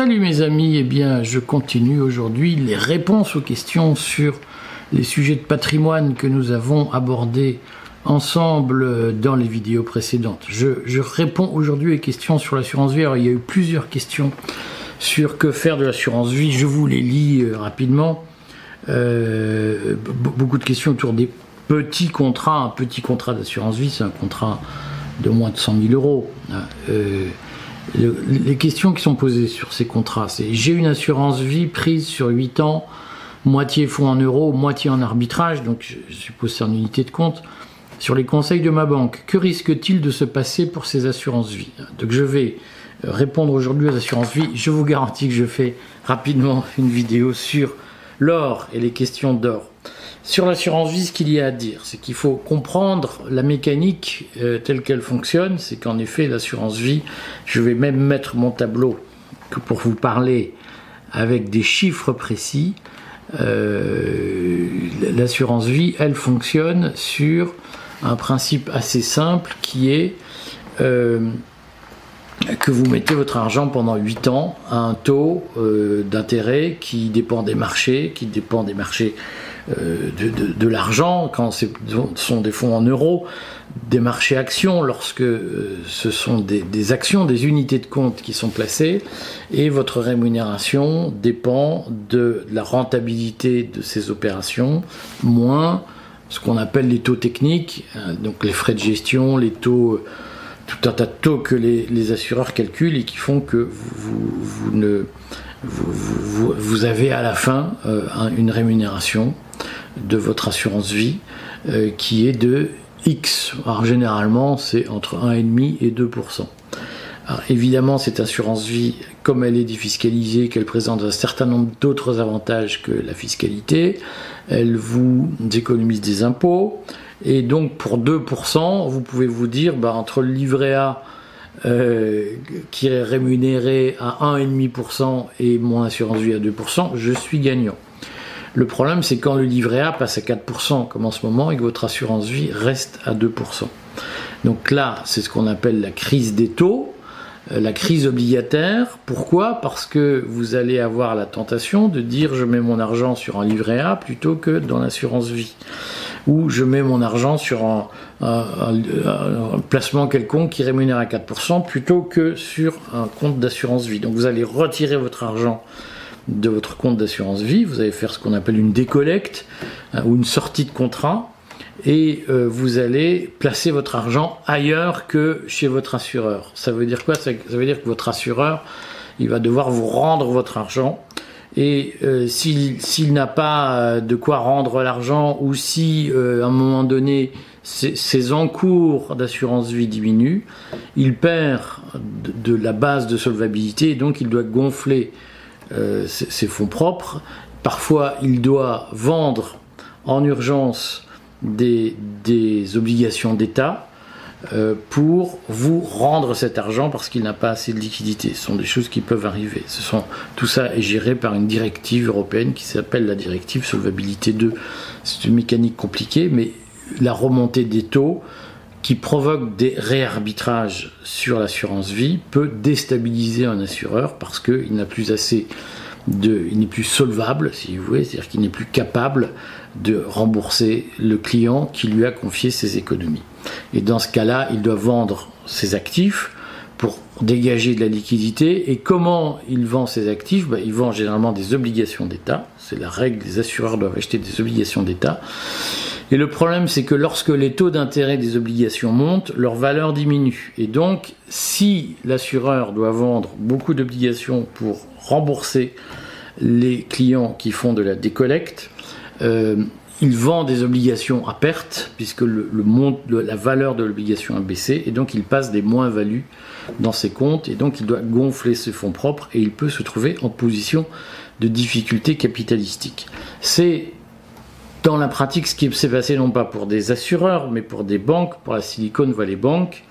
Salut mes amis, eh bien je continue aujourd'hui les réponses aux questions sur les sujets de patrimoine que nous avons abordés ensemble dans les vidéos précédentes. Je, réponds aujourd'hui aux questions sur l'assurance vie. Alors il y a eu plusieurs questions sur que faire de l'assurance vie. Je vous les lis euh, rapidement. Euh, beaucoup de questions autour des petits contrats. Un petit contrat d'assurance vie, c'est un contrat de moins de 100 000 euros. Euh, les questions qui sont posées sur ces contrats, c'est j'ai une assurance vie prise sur 8 ans, moitié fonds en euros, moitié en arbitrage, donc je suppose c'est en unité de compte. Sur les conseils de ma banque, que risque-t-il de se passer pour ces assurances vie? Donc je vais euh, répondre aujourd'hui aux assurances vie. Je vous garantis que je fais rapidement une vidéo sur l'or et les questions d'or. Sur l'assurance vie, ce qu'il y a à dire, c'est qu'il faut comprendre la mécanique euh, telle qu'elle fonctionne. C'est qu'en effet, l'assurance vie, je vais même mettre mon tableau pour vous parler avec des chiffres précis. Euh, l'assurance vie, elle fonctionne sur un principe assez simple qui est euh, que vous mettez votre argent pendant 8 ans à un taux d'intérêt qui dépend des marchés, qui dépend des marchés euh, de, l'argent, quand ce sont des fonds en euros, des marchés actions, lorsque euh, ce sont des, actions, des unités de compte qui sont placées, et votre rémunération dépend de la rentabilité de ces opérations, moins ce qu'on appelle les taux techniques, hein, donc les frais de gestion, les taux, tout un tas de taux que les, assureurs calculent et qui font que vous, ne, vous, avez à la fin euh, une rémunération de votre assurance vie euh, qui est de X. Alors généralement c'est entre 1,5 et 2%. Alors, évidemment cette assurance vie, comme elle est défiscalisée, qu'elle présente un certain nombre d'autres avantages que la fiscalité, elle vous économise des impôts. Et donc pour 2%, vous pouvez vous dire, bah, entre le livret A euh, qui est rémunéré à 1,5% et mon assurance vie à 2%, je suis gagnant. Le problème, c'est quand le livret A passe à 4%, comme en ce moment, et que votre assurance vie reste à 2%. Donc là, c'est ce qu'on appelle la crise des taux, euh, la crise obligataire. Pourquoi? Parce que vous allez avoir la tentation de dire je mets mon argent sur un livret A plutôt que dans l'assurance vie. Ou je mets mon argent sur un, placement quelconque qui rémunère à 4% plutôt que sur un compte d'assurance vie. Donc vous allez retirer votre argent de votre compte d'assurance vie, vous allez faire ce qu'on appelle une décollecte hein, ou une sortie de contrat et euh, vous allez placer votre argent ailleurs que chez votre assureur. Ça veut dire quoi? Ça, veut dire que votre assureur, il va devoir vous rendre votre argent et euh, s'il n'a pas euh, de quoi rendre l'argent ou si à un moment donné ses, encours d'assurance vie diminuent, il perd de, la base de solvabilité et donc il doit gonfler euh, ses fonds propres. Parfois, il doit vendre en urgence des, obligations d'État euh, pour vous rendre cet argent parce qu'il n'a pas assez de liquidité. Ce sont des choses qui peuvent arriver. Tout ça est géré par une directive européenne qui s'appelle la directive Solvabilité 2. C'est une mécanique compliquée, mais la remontée des taux qui provoque des réarbitrages sur l'assurance vie peut déstabiliser un assureur parce qu'il n'a plus assez de, il n'est plus solvable, si vous voulez, c'est-à-dire qu'il n'est plus capable de rembourser le client qui lui a confié ses économies. Et dans ce cas-là, il doit vendre ses actifs pour dégager de la liquidité. Et comment il vend ses actifs? Ben, Il vend généralement des obligations d'État. C'est la règle, les assureurs doivent acheter des obligations d'État. Et le problème, c'est que lorsque les taux d'intérêt des obligations montent, leur valeur diminue. Et donc, si l'assureur doit vendre beaucoup d'obligations pour rembourser les clients qui font de la décollecte, euh, il vend des obligations à perte, puisque la valeur de l'obligation a baissé, et donc il passe des moins-values dans ses comptes, et donc il doit gonfler ses fonds propres, et il peut se trouver en position de difficulté capitalistique. C'est dans la pratique, ce qui s'est passé non pas pour des assureurs, mais pour des banques, pour la Silicon Valley Bank,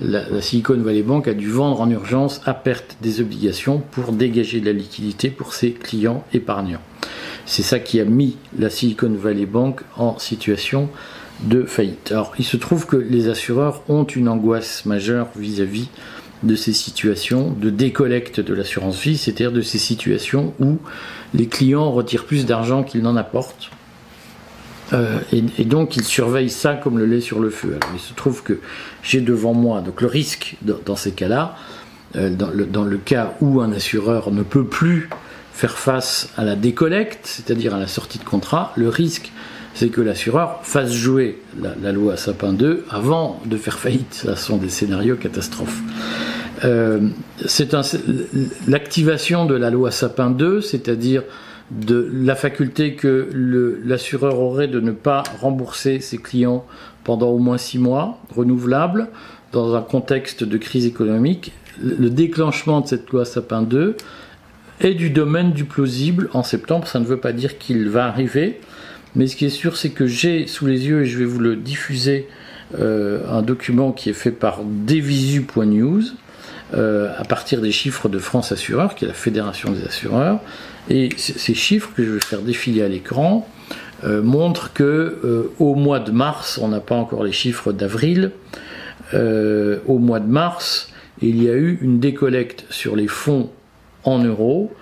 la, Silicon Valley Bank a dû vendre en urgence à perte des obligations pour dégager de la liquidité pour ses clients épargnants. C'est ça qui a mis la Silicon Valley Bank en situation de faillite. Alors, il se trouve que les assureurs ont une angoisse majeure vis-à-vis de ces situations de décollecte de l'assurance vie, c'est-à-dire de ces situations où les clients retirent plus d'argent qu'ils n'en apportent. Euh, et, donc ils surveillent ça comme le lait sur le feu. Alors il se trouve que j'ai devant moi donc le risque dans, ces cas-là, euh, dans, le, dans, le, cas où un assureur ne peut plus faire face à la décollecte, c'est-à-dire à la sortie de contrat, le risque c'est que l'assureur fasse jouer la, loi Sapin 2 avant de faire faillite. Ce sont des scénarios catastrophes. Euh, l'activation de la loi Sapin 2, c'est-à-dire de la faculté que l'assureur aurait de ne pas rembourser ses clients pendant au moins six mois, renouvelable, dans un contexte de crise économique. Le déclenchement de cette loi Sapin 2 est du domaine du plausible en septembre. Ça ne veut pas dire qu'il va arriver, mais ce qui est sûr, c'est que j'ai sous les yeux, et je vais vous le diffuser, euh, un document qui est fait par devisu.news, euh, à partir des chiffres de France Assureur, qui est la fédération des assureurs. Et ces chiffres que je vais faire défiler à l'écran euh, montrent que au mois de mars, on n'a pas encore les chiffres d'avril, au mois de mars, il y a eu une décollecte sur les fonds en euros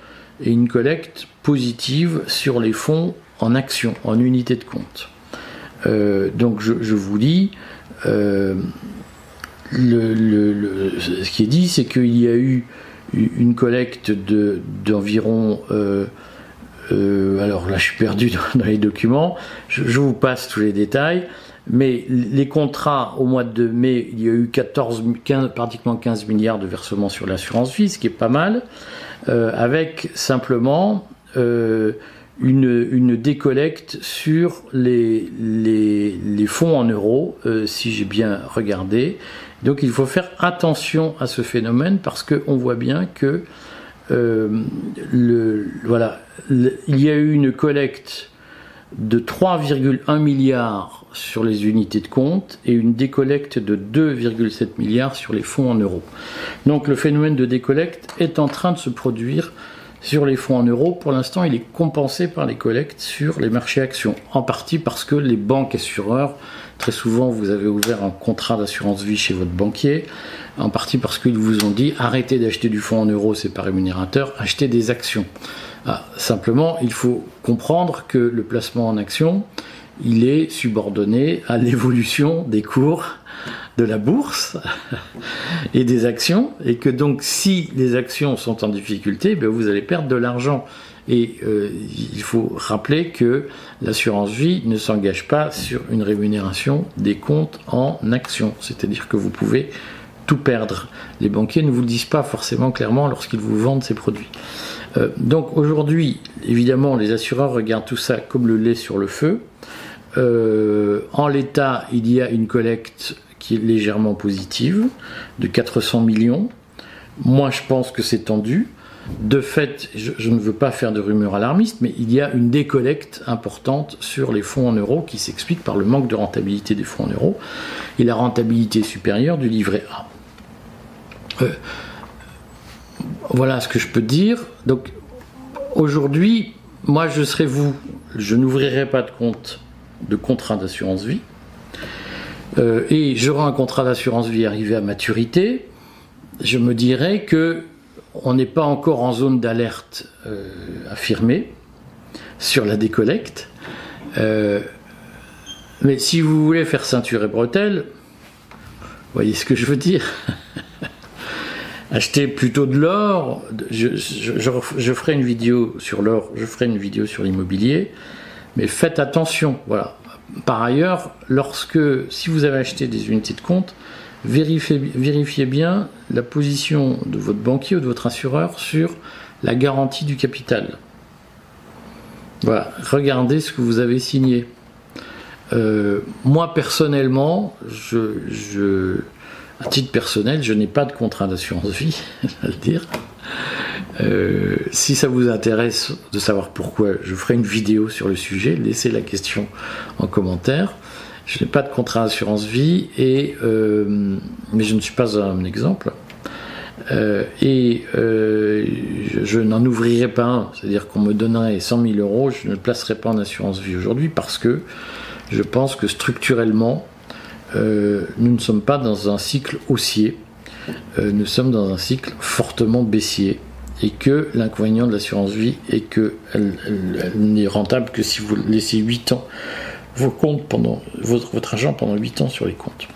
et une collecte positive sur les fonds en action, en unité de compte. Euh, donc je, vous dis, euh, ce qui est dit, c'est qu'il y a eu une collecte d'environ... Euh, alors là, je suis perdu dans, les documents. Je, vous passe tous les détails. Mais les contrats au mois de mai, il y a eu 14, 15, pratiquement 15 milliards de versements sur l'assurance vie, ce qui est pas mal, avec simplement une, décollecte sur les, les, fonds en euros, euh, si j'ai bien regardé. Donc il faut faire attention à ce phénomène parce qu'on voit bien que euh, le, voilà, il y a eu une collecte de 3,1 milliards sur les unités de compte et une décollecte de 2,7 milliards sur les fonds en euros. Donc le phénomène de décollecte est en train de se produire sur les fonds en euros, pour l'instant, il est compensé par les collectes sur les marchés actions. En partie parce que les banques assureurs, très souvent, vous avez ouvert un contrat d'assurance vie chez votre banquier. En partie parce qu'ils vous ont dit arrêtez d'acheter du fonds en euros, c'est pas rémunérateur, achetez des actions. Ah, simplement, il faut comprendre que le placement en actions, il est subordonné à l'évolution des cours de la bourse et des actions, et que donc si les actions sont en difficulté, ben vous allez perdre de l'argent. Et euh, il faut rappeler que l'assurance vie ne s'engage pas sur une rémunération des comptes en actions, c'est-à-dire que vous pouvez tout perdre. Les banquiers ne vous le disent pas forcément clairement lorsqu'ils vous vendent ces produits. Euh, donc aujourd'hui, évidemment, les assureurs regardent tout ça comme le lait sur le feu. Euh, en l'état, il y a une collecte qui est légèrement positive, de 400 millions. Moi, je pense que c'est tendu. De fait, je, ne veux pas faire de rumeurs alarmistes, mais il y a une décollecte importante sur les fonds en euros qui s'explique par le manque de rentabilité des fonds en euros et la rentabilité supérieure du livret A. Euh, voilà ce que je peux dire. Donc, aujourd'hui, moi, je serai vous. Je n'ouvrirai pas de compte de contrat d'assurance vie. Euh, et j'aurai un contrat d'assurance vie arrivé à maturité, je me dirais que on n'est pas encore en zone d'alerte euh, affirmée sur la décollecte. Mais si vous voulez faire ceinture et bretelles, voyez ce que je veux dire Achetez plutôt de l'or. Je, je, ferai une vidéo sur l'or, je ferai une vidéo sur l'immobilier, mais faites attention. Voilà. Par ailleurs, lorsque, si vous avez acheté des unités de compte, vérifiez, bien la position de votre banquier ou de votre assureur sur la garantie du capital. Voilà, regardez ce que vous avez signé. Euh, moi personnellement, je, à titre personnel, je n'ai pas de contrat d'assurance vie, à le dire. Euh, si ça vous intéresse de savoir pourquoi, je ferai une vidéo sur le sujet. Laissez la question en commentaire. Je n'ai pas de contrat d'assurance vie, et, euh, mais je ne suis pas un exemple. Euh, et je, n'en ouvrirai pas un, c'est-à-dire qu'on me donnerait 100 000 euros, je ne le placerai pas en assurance vie aujourd'hui parce que je pense que structurellement, nous ne sommes pas dans un cycle haussier euh, nous sommes dans un cycle fortement baissier et que l'inconvénient de l'assurance vie est qu'elle n'est rentable que si vous laissez 8 ans vos comptes pendant votre, votre argent pendant 8 ans sur les comptes.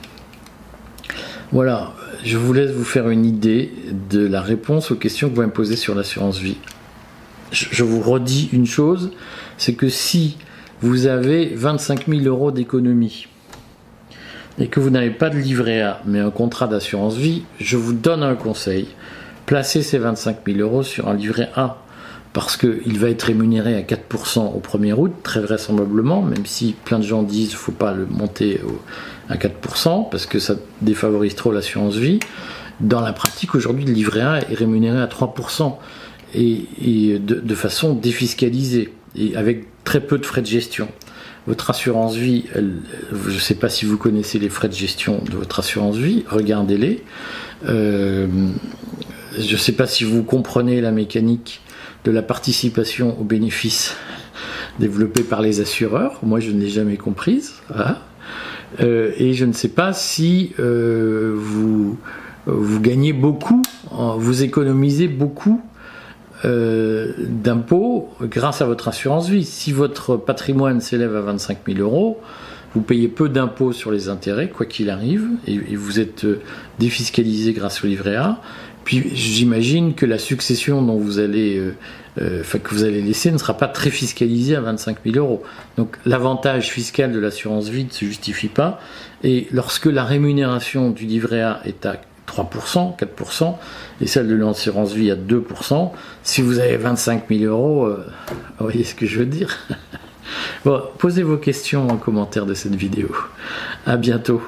Voilà, je vous laisse vous faire une idée de la réponse aux questions que vous me posez sur l'assurance vie. Je, vous redis une chose, c'est que si vous avez 25 000 euros d'économie et que vous n'avez pas de livret A, mais un contrat d'assurance vie, je vous donne un conseil. Placez ces 25 000 euros sur un livret A parce qu'il va être rémunéré à 4% au 1er août, très vraisemblablement, même si plein de gens disent qu'il ne faut pas le monter à 4%, parce que ça défavorise trop l'assurance vie. Dans la pratique, aujourd'hui, le livret A est rémunéré à 3%, et, de, façon défiscalisée, et avec très peu de frais de gestion. Votre assurance vie, je ne sais pas si vous connaissez les frais de gestion de votre assurance vie, regardez-les. Euh, je ne sais pas si vous comprenez la mécanique de la participation aux bénéfices développés par les assureurs. Moi, je ne l'ai jamais comprise. Euh, et je ne sais pas si euh, vous, vous gagnez beaucoup, vous économisez beaucoup euh, d'impôts grâce à votre assurance vie. Si votre patrimoine s'élève à 25 000 euros, vous payez peu d'impôts sur les intérêts, quoi qu'il arrive, et, vous êtes défiscalisé grâce au livret A. Puis j'imagine que la succession dont vous allez, euh, euh, que vous allez laisser ne sera pas très fiscalisée à 25 000 euros. Donc l'avantage fiscal de l'assurance vie ne se justifie pas. Et lorsque la rémunération du livret A est à 3%, 4%, et celle de l'assurance vie à 2%, si vous avez 25 000 euros, euh, voyez ce que je veux dire posez vos questions en commentaire de cette vidéo. À bientôt.